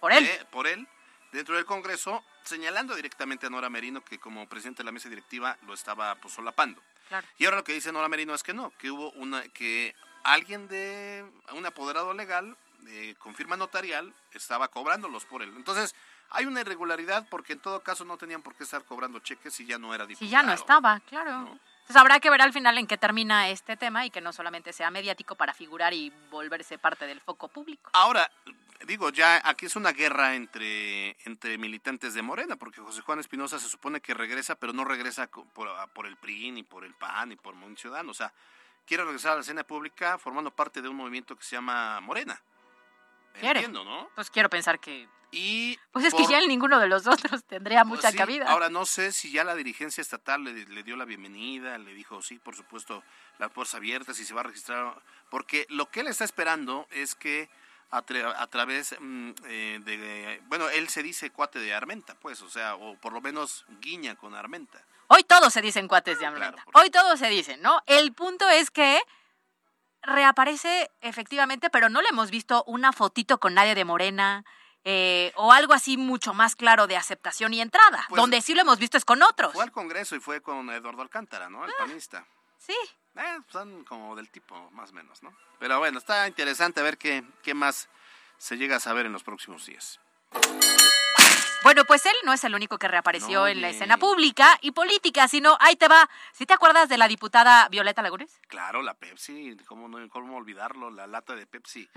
Por él. de- por él dentro del Congreso, señalando directamente a Nora Merino que como presidente de la mesa directiva lo estaba pues solapando. Claro. Y ahora lo que dice Nora Merino es que no, que hubo una que alguien de un apoderado legal eh, con firma notarial estaba cobrándolos por él. Entonces, hay una irregularidad porque en todo caso no tenían por qué estar cobrando cheques si ya no era diputado. Si ya no estaba, claro. Entonces habrá que ver al final en qué termina este tema y que no solamente sea mediático para figurar y volverse parte del foco público. Ahora, digo, ya aquí es una guerra entre, entre militantes de Morena, porque José Juan Espinosa se supone que regresa, pero no regresa por, por el PRI, ni por el PAN, ni por Movimiento Ciudadano. O sea, quiere regresar a la escena pública formando parte de un movimiento que se llama Morena. Quiere. Entiendo, ¿no? Pues quiero pensar que... Y Pues es por- que ya en ninguno de los otros tendría mucha Sí, cabida. Ahora no sé si ya la dirigencia estatal le, le dio la bienvenida, le dijo sí, por supuesto, la puerta abierta, si se va a registrar, porque lo que él está esperando es que a, tra- a través mm, eh, de, bueno, él se dice cuate de Armenta, pues, o sea, o por lo menos guiña con Armenta. Hoy todos se dicen cuates de Armenta. Hoy todos se dicen, ¿no? El punto es que reaparece efectivamente, pero no le hemos visto una fotito con nadie de Morena eh, o algo así mucho más claro de aceptación y entrada. Pues- Donde sí lo hemos visto es con otros. Fue al Congreso y fue con Eduardo Alcántara, ¿no? El panista. Sí. Eh, son como del tipo, más o menos, ¿no? Pero bueno, está interesante ver qué, qué más se llega a saber en los próximos días. Bueno, pues él no es el único que reapareció No, en la escena pública y política, sino ahí te va. ¿Sí te acuerdas de la diputada Violeta Lagunes? Claro, la Pepsi, ¿cómo, no, cómo olvidarlo? La lata de Pepsi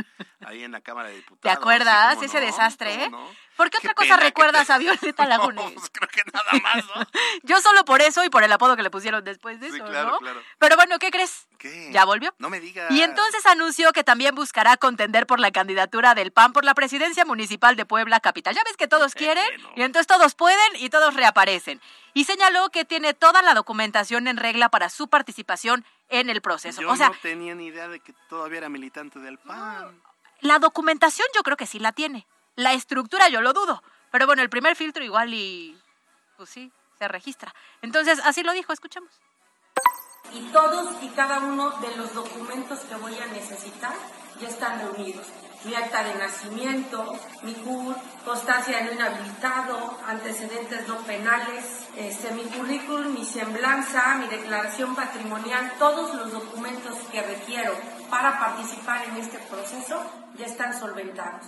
ahí en la Cámara de ¿Te Diputados. acuerdas? sí, cómo Ese no, desastre, ¿eh? ¿Por qué Qué otra cosa recuerdas te- a Violeta Lagunes? pues creo que nada más, ¿no? Yo solo por eso y por el apodo que le pusieron después de Sí, eso, claro, ¿no? claro. Pero bueno, ¿qué crees? ¿Qué? ¿Ya volvió? No me digas. Y entonces anunció que también buscará contender por la candidatura del PAN por la presidencia municipal de Puebla Capital. Ya ves que todos quieren y entonces todos pueden y todos reaparecen. Y señaló que tiene toda la documentación en regla para su participación en el proceso. Yo o sea, no tenía ni idea de que todavía era militante del PAN. la documentación yo creo que sí la tiene. La estructura yo lo dudo. Pero bueno, el primer filtro igual y pues sí, se registra. Entonces, así lo dijo, escuchemos. y todos y cada uno de los documentos que voy a necesitar ya están reunidos. Mi acta de nacimiento, mi CUR, constancia de no inhabilitado, antecedentes no penales, este, mi currículum, mi semblanza, mi declaración patrimonial, todos los documentos que requiero para participar en este proceso ya están solventados.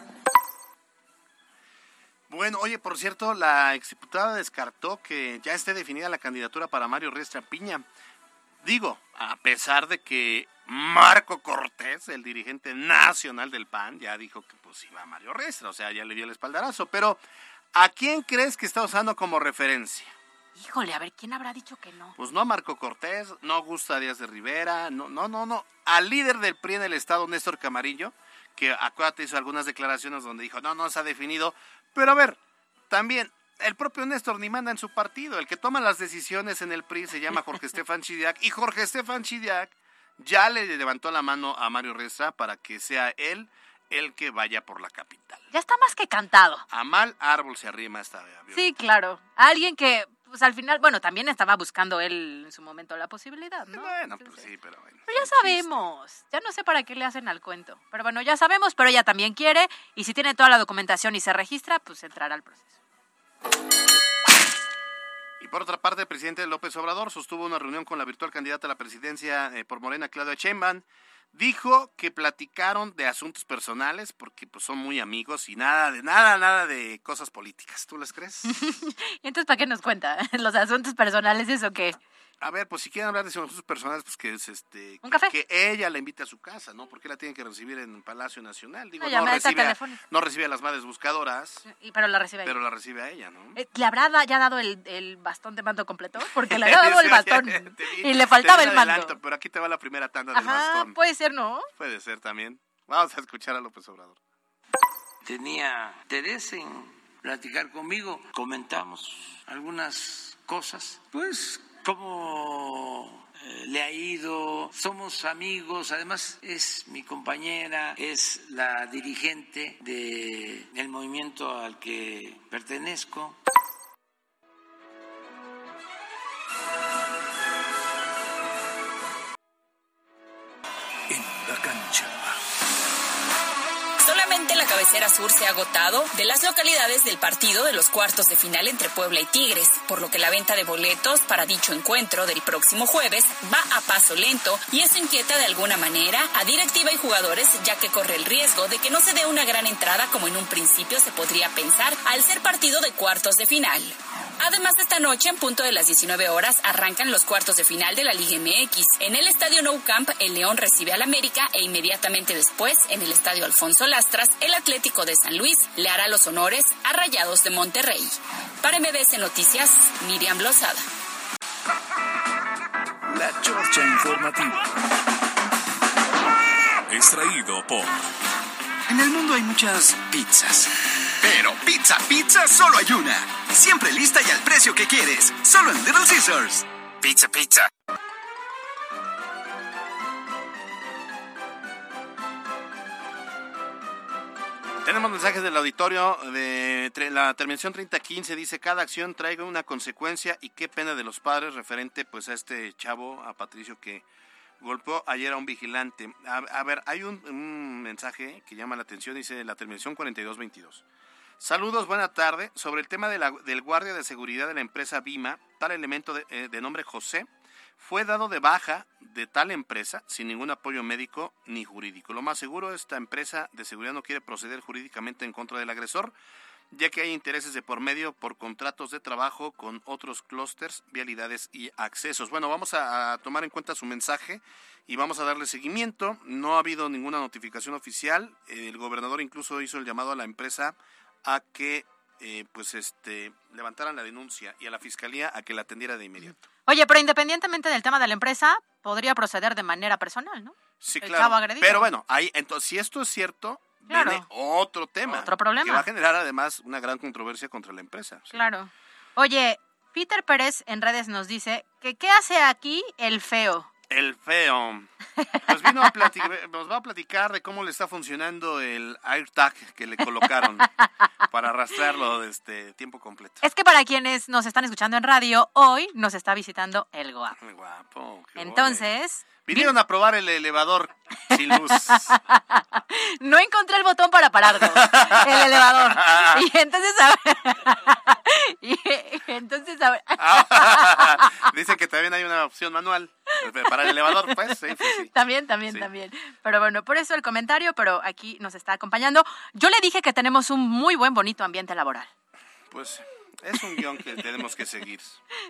Bueno, oye, por cierto, la exdiputada descartó que ya esté definida la candidatura para Mario Riestra Piña. Digo, a pesar de que Marco Cortés, el dirigente nacional del PAN, ya dijo que pues iba a Mario Riestra, o sea, ya le dio el espaldarazo. Pero, ¿a quién crees que está usando como referencia? Híjole, a ver, ¿quién habrá dicho que no? Pues no a Marco Cortés, no gusta Díaz de Rivera, no, no, no, no. Al líder del PRI en el estado, Néstor Camarillo, que acuérdate hizo algunas declaraciones donde dijo, no, no se ha definido. Pero a ver, también el propio Néstor ni manda en su partido. El que toma las decisiones en el PRI se llama Jorge Estefan Chidiac. Y Jorge Estefan Chidiac ya le levantó la mano a Mario Reza para que sea él el que vaya por la capital. Ya está más que cantado. A mal árbol se arrima esta vez. Sí, claro. Alguien que, pues al final, bueno, también estaba buscando él en su momento la posibilidad, ¿no? Bueno, pues sí, pero bueno. Pero ya sabemos. Ya no sé para qué le hacen al cuento. Pero bueno, ya sabemos, pero ella también quiere. Y si tiene toda la documentación y se registra, pues entrará al proceso. Por otra parte, el presidente López Obrador sostuvo una reunión con la virtual candidata a la presidencia eh, por Morena, Claudia Sheinbaum. Dijo que platicaron de asuntos personales porque pues son muy amigos y nada de nada nada de cosas políticas. ¿Tú les crees? ¿Y entonces para qué nos cuenta? ¿Los asuntos personales eso qué? A ver, pues si quieren hablar de asuntos personales, pues que es este ¿Un que, café? que ella la invite a su casa, ¿no? Porque la tienen que recibir en Palacio Nacional. Digo, no recibe, a, telefónica. no recibe a las madres buscadoras, Y- Pero la recibe ahí. pero la recibe a ella, ¿no? Eh, ¿Le habrá da- ya dado el, el bastón de mando completo? Porque le había dado el bastón y le faltaba el mando. adelanto, pero aquí te va la primera tanda del Ajá, bastón. puede ser, ¿no? Puede ser también. Vamos a escuchar a López Obrador. tenía interés en platicar conmigo. Comentamos algunas cosas. Pues, cómo eh, le ha ido, somos amigos, además es mi compañera, es la dirigente del movimiento al que pertenezco. Cabecera sur se ha agotado de las localidades del partido de los cuartos de final entre Puebla y Tigres, por lo que la venta de boletos para dicho encuentro del próximo jueves va a paso lento y eso inquieta de alguna manera a directiva y jugadores ya que corre el riesgo de que no se dé una gran entrada como en un principio se podría pensar al ser partido de cuartos de final. Además, esta noche, en punto de las 19 horas, arrancan los cuartos de final de la Liga MX. En el Estadio Nou Camp, el León recibe al América e inmediatamente después, en el Estadio Alfonso Lastras, el Atlético de San Luis le hará los honores a Rayados de Monterrey. Para MBS Noticias, Miriam Lozada. La Chorcha Informativa. Extraído por En el mundo hay muchas pizzas. Pero pizza, pizza, solo hay una. Siempre lista y al precio que quieres. Solo en Little Caesars. Pizza, pizza. Tenemos mensajes del auditorio de la terminación 3015 dice cada acción traiga una consecuencia y qué pena de los padres referente pues a este chavo, a Patricio que golpeó ayer a un vigilante. A, a ver, hay un, un mensaje que llama la atención, dice la terminación 4222. Saludos, buena tarde. Sobre el tema de la- del guardia de seguridad de la empresa Bima, tal elemento de, eh, de nombre José fue dado de baja de tal empresa sin ningún apoyo médico ni jurídico. Lo más seguro, esta empresa de seguridad no quiere proceder jurídicamente en contra del agresor, ya que hay intereses de por medio por contratos de trabajo con otros clústeres, vialidades y accesos. Bueno, vamos a, a tomar en cuenta su mensaje y vamos a darle seguimiento. No ha habido ninguna notificación oficial. El gobernador incluso hizo el llamado a la empresa a que eh, pues este levantaran la denuncia y a la fiscalía a que la atendiera de inmediato. Oye, pero independientemente del tema de la empresa, podría proceder de manera personal, ¿no? Sí, El claro. Pero bueno, ahí, entonces, si esto es cierto, Claro. viene otro tema. Otro problema. Que va a generar además una gran controversia contra la empresa. Claro. Oye, Peter Pérez en redes nos dice que ¿qué hace aquí el feo? El feo. Pues vino a platicar, nos va a platicar de cómo le está funcionando el AirTag que le colocaron para arrastrarlo desde tiempo completo. Es que para quienes nos están escuchando en radio, hoy nos está visitando el guapo. Muy guapo. qué Entonces, Vinieron a probar el elevador sin luz. no encontré el botón para pararlo, el elevador. Y entonces, a ver, y entonces, a ver, Dicen que también hay una opción manual para el elevador, pues. Sí, sí, sí. También, también, también. Pero bueno, por eso el comentario, pero aquí nos está acompañando. Yo le dije que tenemos un muy buen, bonito ambiente laboral. Pues es un guion que tenemos que seguir.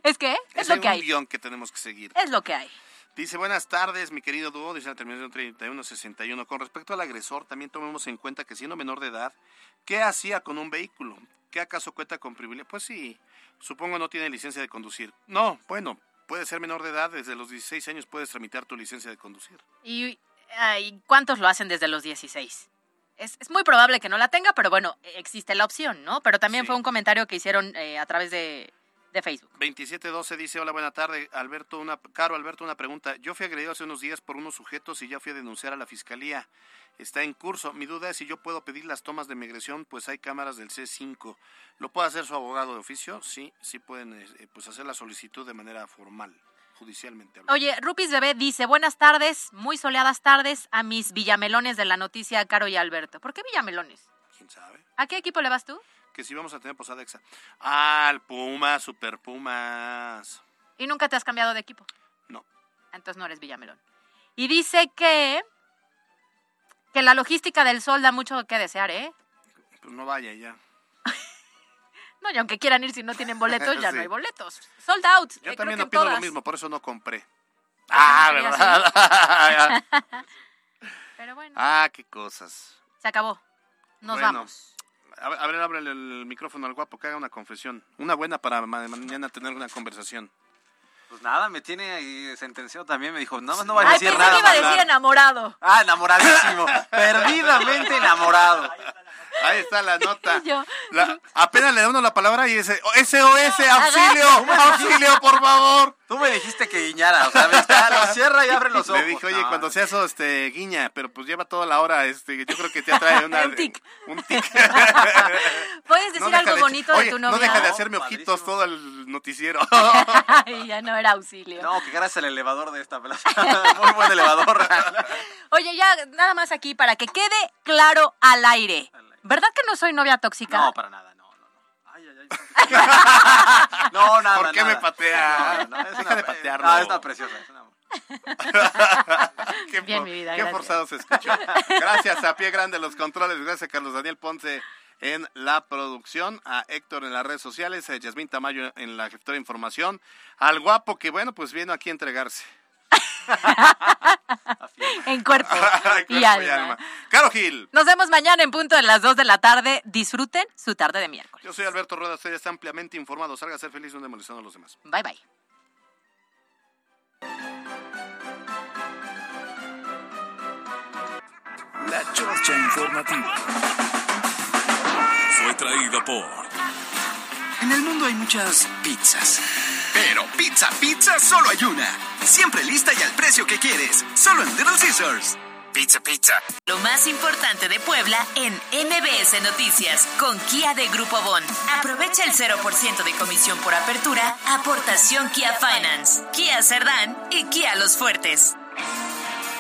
¿Es que? Es Es lo un que hay. guion que tenemos que seguir. Es lo que hay. Dice, buenas tardes, mi querido dúo, dice la terminación 3161. Con respecto al agresor, también tomemos en cuenta que siendo menor de edad, ¿qué hacía con un vehículo? ¿Qué acaso cuenta con privilegio? Pues sí, supongo no tiene licencia de conducir. No, bueno, puede ser menor de edad, desde los 16 años puedes tramitar tu licencia de conducir. ¿Y ay, cuántos lo hacen desde los 16? Es, es muy probable que no la tenga, pero bueno, existe la opción, ¿no? Pero también fue un comentario que hicieron eh, a través de, de Facebook. 2712 dice, hola, buena tarde, Alberto, una, Caro, Alberto, una pregunta. Yo fui agredido hace unos días por unos sujetos y ya fui a denunciar a la fiscalía. Está en curso. Mi duda es si yo puedo pedir las tomas de migración, pues hay cámaras del C5. ¿Lo puede hacer su abogado de oficio? Sí, sí pueden eh, pues hacer la solicitud de manera formal, judicialmente. hablando. Oye, Rupis Bebé dice, buenas tardes, muy soleadas tardes a mis villamelones de la noticia Caro y Alberto. ¿Por qué villamelones? ¿Quién sabe? ¿A qué equipo le vas tú? Que si vamos a tener posada exa. Ah, el Puma, Super Pumas. ¿Y nunca te has cambiado de equipo? No. Entonces no eres villamelón. Y dice que, que la logística del sol da mucho que desear, ¿eh? Pues no vaya ya. No, y aunque quieran ir si no tienen boletos, ya Sí. no hay boletos. Sold out. Yo eh, también opino lo mismo, por eso no compré. Ah, ¿verdad? Pero bueno, ah, qué cosas. se acabó. Nos Bueno, vamos. A ver, ábrele el micrófono al guapo, que haga una confesión. Una buena para ma- mañana tener una conversación. Pues nada, me tiene ahí sentenciado también. Me dijo, nada más no va a Ay, decir pensé nada. que iba a decir hablar". enamorado. Ah, enamoradísimo. Perdidamente enamorado. Ahí está la nota. Yo. La- apenas le da uno la palabra y dice, SOS, auxilio, auxilio, por favor. Tú me dijiste que guiñara, o sea, me está, lo cierra y abre los ojos. Le dije, oye, No, cuando sea eso, este, guiña, pero pues lleva toda la hora, este, yo creo que te atrae una... Un tic. Un tic. ¿Puedes decir No algo de- bonito oye, de tu novia? No deja de hacerme ojitos todo el noticiero. Ay, ya no era auxilio. No, que gracias al elevador de esta plaza. Muy buen elevador. Oye, ya nada más aquí para que quede claro al aire. ¿Verdad que no soy novia tóxica? No, para nada, no, no, no. Ay, ay, ay. No, nada, ¿Por qué nada. me patea? No, no, es Deja una- de patearlo. No, es una preciosa. Es una... qué Bien, for- mi vida, qué forzado se escuchó. Gracias a Pie Grande los controles, gracias a Carlos Daniel Ponce en la producción, a Héctor en las redes sociales, a Yasmín Tamayo en la gestora de información, al guapo que bueno, pues vino aquí a entregarse. En cuerpo Cuerpo y alma. Caro Gil. Nos vemos mañana en punto de las 2 de la tarde. Disfruten su tarde de miércoles. Yo soy Alberto Rueda, usted está ampliamente informado. Salga a ser feliz, no ande molestando a los demás. Bye bye. La Chorcha Informativa. Fue traída por En el mundo hay muchas pizzas. Pero pizza, pizza, solo hay una. Siempre lista y al precio que quieres. Solo en Little Caesars. Pizza, pizza. Lo más importante de Puebla en MBS Noticias con Kia de Grupo Bon. Aprovecha el 0% de comisión por apertura, aportación Kia Finance, Kia Cerdán y Kia Los Fuertes.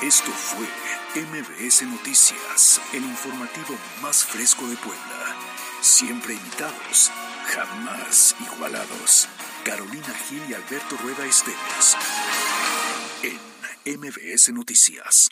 Esto fue MBS Noticias, el informativo más fresco de Puebla. Siempre invitados, jamás igualados. Carolina Gil y Alberto Rueda Esteves. En MBS Noticias.